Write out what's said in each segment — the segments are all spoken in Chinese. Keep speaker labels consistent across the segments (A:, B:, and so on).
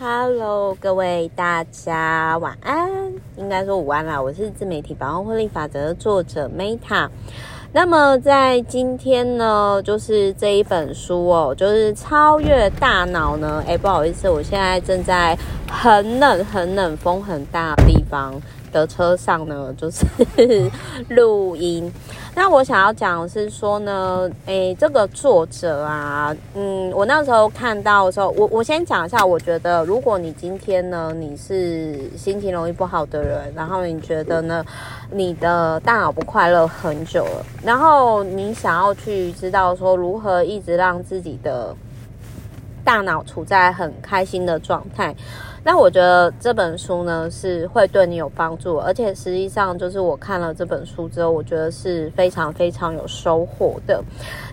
A: Hello，各位大家晚安，应该说午安啦。我是自媒体百万获利法则的作者 Meta。那么在今天呢，就是这一本书哦，就是超越大脑呢。诶，不好意思，我现在正在很冷、很冷、风很大的地方。的车上呢，就是 录音。那我想要讲的是说呢，诶，这个作者啊，嗯，我那时候看到的时候，我我先讲一下，我觉得如果你今天呢，你是心情容易不好的人，然后你觉得呢，你的大脑不快乐很久了，然后你想要去知道说如何一直让自己的大脑处在很开心的状态。那我觉得这本书呢是会对你有帮助，而且实际上就是我看了这本书之后，我觉得是非常非常有收获的。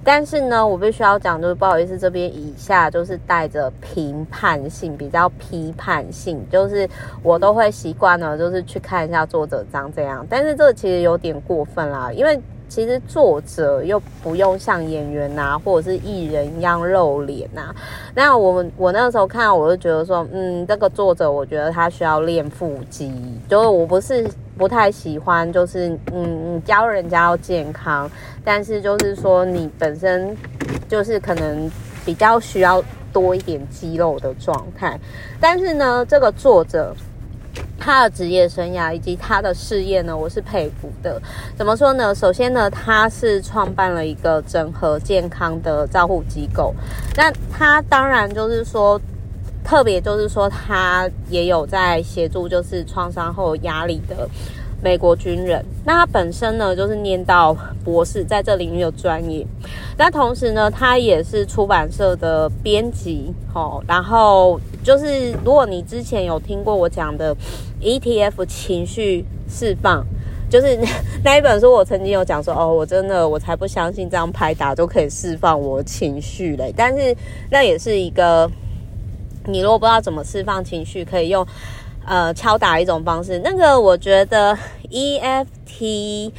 A: 但是呢，我必须要讲，就是不好意思，这边以下就是带着评判性，比较批判性，就是我都会习惯呢，就是去看一下作者长怎样。但是这其实有点过分啦，因为。其实作者又不用像演员、啊，或者是艺人一样露脸呐。那我我那个时候看，我就觉得说，嗯，这个作者我觉得他需要练腹肌。就是我不是不太喜欢，就是嗯，你教人家要健康，但是就是说你本身就是可能比较需要多一点肌肉的状态。但是呢，这个作者。他的职业生涯以及他的事业呢，我是佩服的。怎么说呢？首先呢，他是创办了一个整合健康的照护机构。那他当然就是说，特别就是说，他也有在协助就是创伤后压力的。美国军人，那他本身呢，就是念到博士，在这领域有专业。那同时呢，他也是出版社的编辑，哦，然后就是如果你之前有听过我讲的 ETF 情绪释放，就是 那一本书，我曾经有讲说，哦，我真的我才不相信这样拍打就可以释放我情绪嘞。但是那也是一个，你如果不知道怎么释放情绪，可以用。呃，敲打一种方式，那个我觉得 EFT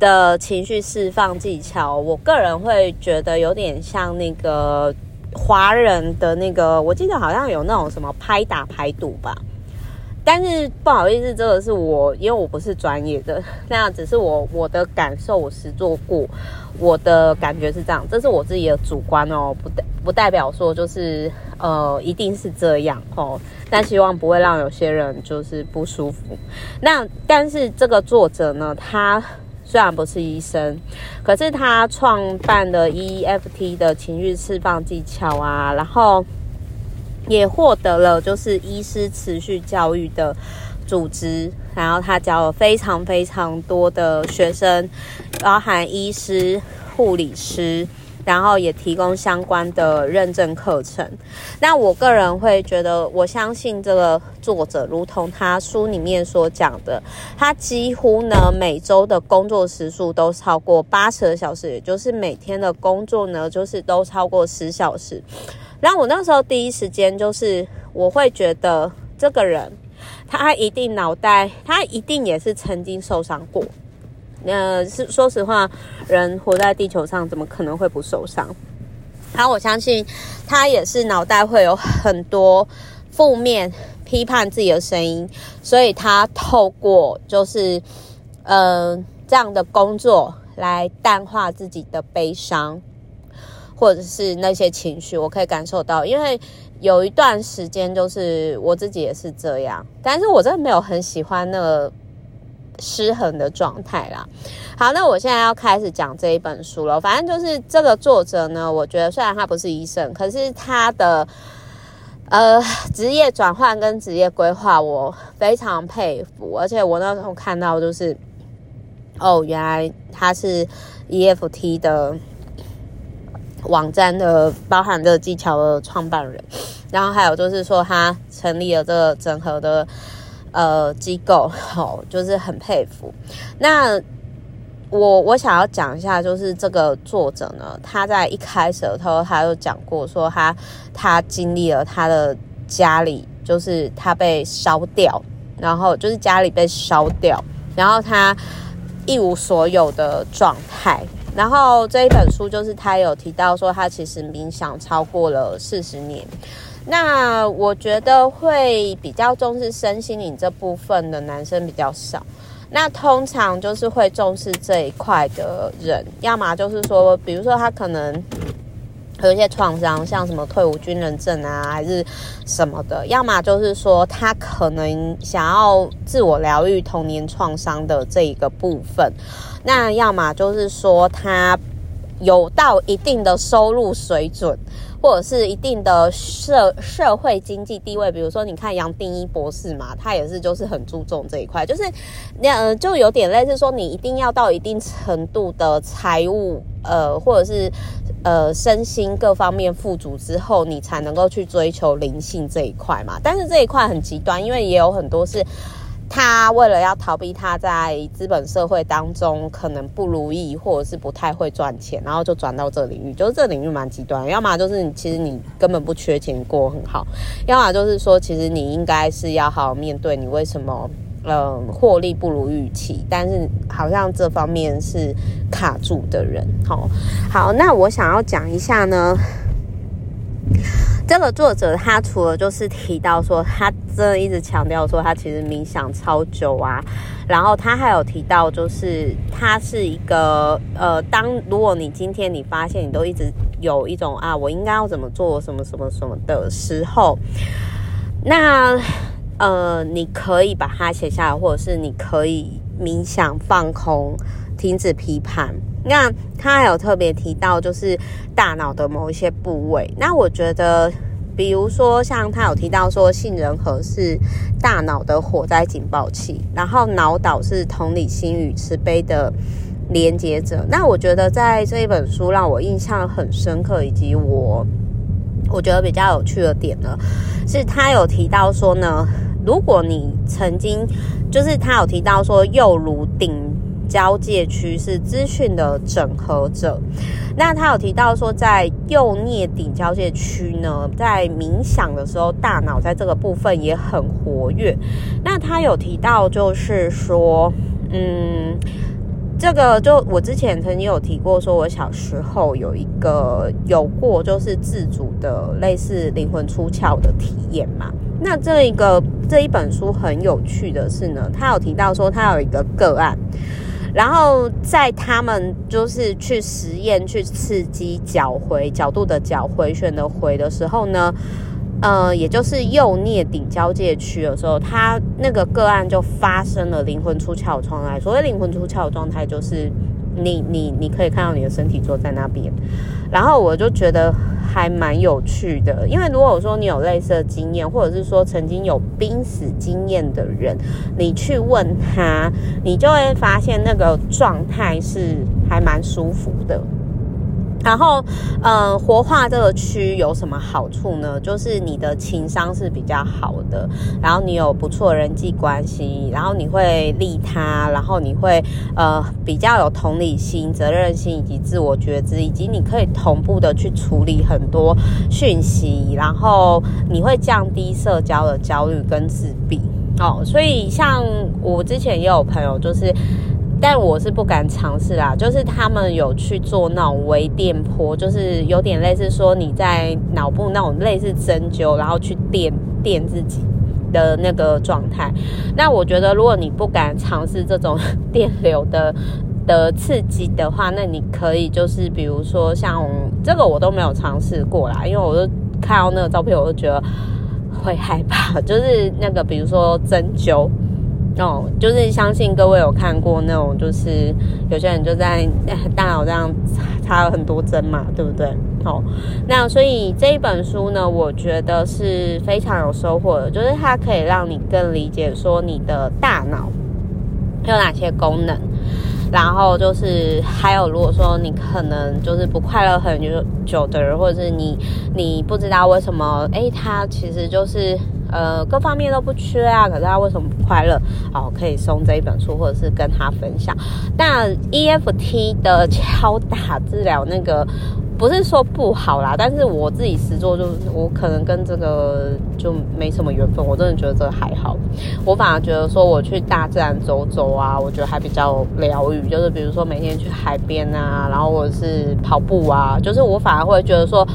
A: 的情绪释放技巧，我个人会觉得有点像那个华人的那个，我记得好像有那种什么拍打排毒吧。但是不好意思，这个是我，因为我不是专业的，那只是我我的感受，我实做过，我的感觉是这样，这是我自己的主观哦，不代不代表说就是呃一定是这样哦。但希望不会让有些人就是不舒服。那但是这个作者呢，他虽然不是医生，可是他创办了 EFT 的情绪释放技巧啊，然后也获得了就是医师持续教育的组织，然后他教了非常非常多的学生，包含医师、护理师。然后也提供相关的认证课程。那我个人会觉得，我相信这个作者，如同他书里面所讲的，他几乎呢每周的工作时数都超过八十个小时，也就是每天的工作呢就是都超过十小时。那我那时候第一时间就是我会觉得，这个人他一定脑袋，他一定也是曾经受伤过。呃，是说实话，人活在地球上，怎么可能会不受伤？然后我相信他也是脑袋会有很多负面批判自己的声音，所以他透过就是呃这样的工作来淡化自己的悲伤，或者是那些情绪。我可以感受到，因为有一段时间就是我自己也是这样，但是我真的没有很喜欢那个。失衡的状态啦。好，那我现在要开始讲这一本书了。反正就是这个作者呢，我觉得虽然他不是医生，可是他的呃职业转换跟职业规划，我非常佩服。而且我那时候看到就是，哦，原来他是 EFT 的网站的包含这个技巧的创办人，然后还有就是说他成立了这个整合的。呃，机构 好，就是很佩服。那我我想要讲一下，就是这个作者呢，他在一开始的时候，他有讲过，说他他经历了他的家里，就是他被烧掉，然后就是家里被烧掉，然后他一无所有的状态。然后这一本书就是他有提到说，他其实冥想超过了四十年。那我觉得会比较重视身心灵这部分的男生比较少。那通常就是会重视这一块的人，要么就是说，比如说他可能有一些创伤，像什么退伍军人证啊，还是什么的；要么就是说他可能想要自我疗愈童年创伤的这一个部分；那要么就是说他有到一定的收入水准。或者是一定的社社会经济地位，比如说你看杨定一博士嘛，他也是就是很注重这一块，就是那呃就有点类似说你一定要到一定程度的财务呃或者是呃身心各方面富足之后，你才能够去追求灵性这一块嘛。但是这一块很极端，因为也有很多是。他为了要逃避他在资本社会当中可能不如意，或者是不太会赚钱，然后就转到这领域，就是这领域蛮极端。要么就是你其实你根本不缺钱过很好，要么就是说其实你应该是要好好面对你为什么嗯获利不如预期，但是好像这方面是卡住的人。好，好，那我想要讲一下呢。这个作者他除了就是提到说，他真的一直强调说他其实冥想超久啊，然后他还有提到就是他是一个呃，当如果你今天你发现你都一直有一种啊，我应该要怎么做什么什么什么的时候，那呃，你可以把它写下来，或者是你可以冥想放空，停止批判。那他还有特别提到，就是大脑的某一些部位。那我觉得，比如说像他有提到说，杏仁核是大脑的火灾警报器，然后脑岛是同理心与慈悲的连接者。那我觉得在这一本书让我印象很深刻，以及我我觉得比较有趣的点呢，是他有提到说呢，如果你曾经就是他有提到说，又如顶。交界区是资讯的整合者。那他有提到说，在右颞顶交界区呢，在冥想的时候，大脑在这个部分也很活跃。那他有提到，就是说，嗯，这个就我之前曾经有提过，说我小时候有一个有过就是自主的类似灵魂出窍的体验嘛。那这一个这一本书很有趣的是呢，他有提到说，他有一个个案。然后在他们就是去实验、去刺激角回角度的角回旋的回的时候呢，呃，也就是右颞顶交界区的时候，他那个个案就发生了灵魂出窍状态。所谓灵魂出窍状态，就是你你你可以看到你的身体坐在那边。然后我就觉得。还蛮有趣的，因为如果说你有类似的经验，或者是说曾经有濒死经验的人，你去问他，你就会发现那个状态是还蛮舒服的。然后，呃，活化这个区有什么好处呢？就是你的情商是比较好的，然后你有不错的人际关系，然后你会利他，然后你会呃比较有同理心、责任心以及自我觉知，以及你可以同步的去处理很多讯息，然后你会降低社交的焦虑跟自闭哦。所以，像我之前也有朋友就是。但我是不敢尝试啦，就是他们有去做那种微电波，就是有点类似说你在脑部那种类似针灸，然后去电电自己的那个状态。那我觉得，如果你不敢尝试这种 电流的的刺激的话，那你可以就是比如说像这个我都没有尝试过啦，因为我就看到那个照片，我就觉得会害怕，就是那个比如说针灸。哦，就是相信各位有看过那种，就是有些人就在大脑这样插了很多针嘛，对不对？哦，那所以这一本书呢，我觉得是非常有收获的，就是它可以让你更理解说你的大脑有哪些功能，然后就是还有如果说你可能就是不快乐很久久的人，或者是你你不知道为什么，诶，它其实就是。呃，各方面都不缺啊，可是他为什么不快乐？好，可以送这一本书，或者是跟他分享。那 EFT 的敲打治疗，那个不是说不好啦，但是我自己实做就，我可能跟这个就没什么缘分。我真的觉得这还好，我反而觉得说我去大自然走走啊，我觉得还比较疗愈。就是比如说每天去海边啊，然后或者是跑步啊，就是我反而会觉得说。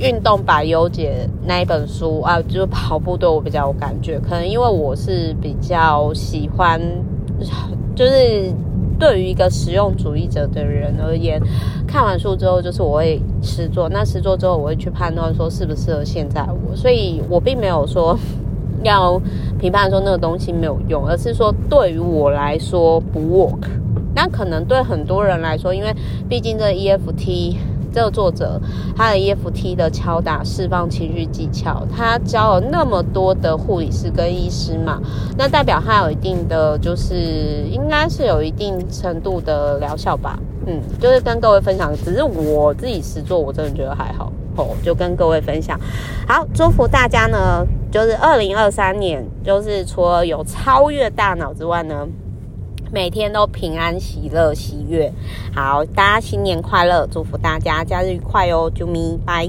A: 运动百优解那一本书啊，就是跑步对我比较有感觉，可能因为我是比较喜欢，就是对于一个实用主义者的人而言，看完书之后，就是我会实做，那实做之后，我会去判断说适不适合现在我，所以我并没有说要评判说那个东西没有用，而是说对于我来说不 work。那可能对很多人来说，因为毕竟这 EFT 这个作者他的 EFT 的敲打释放情绪技巧，他教了那么多的护理师跟医师嘛，那代表他有一定的就是应该是有一定程度的疗效吧。嗯，就是跟各位分享，只是我自己实作，我真的觉得还好哦，就跟各位分享。好，祝福大家呢，就是二零二三年，就是除了有超越大脑之外呢。每天都平安、喜乐、喜悦。好，大家新年快乐，祝福大家假日愉快哦！啾咪，拜。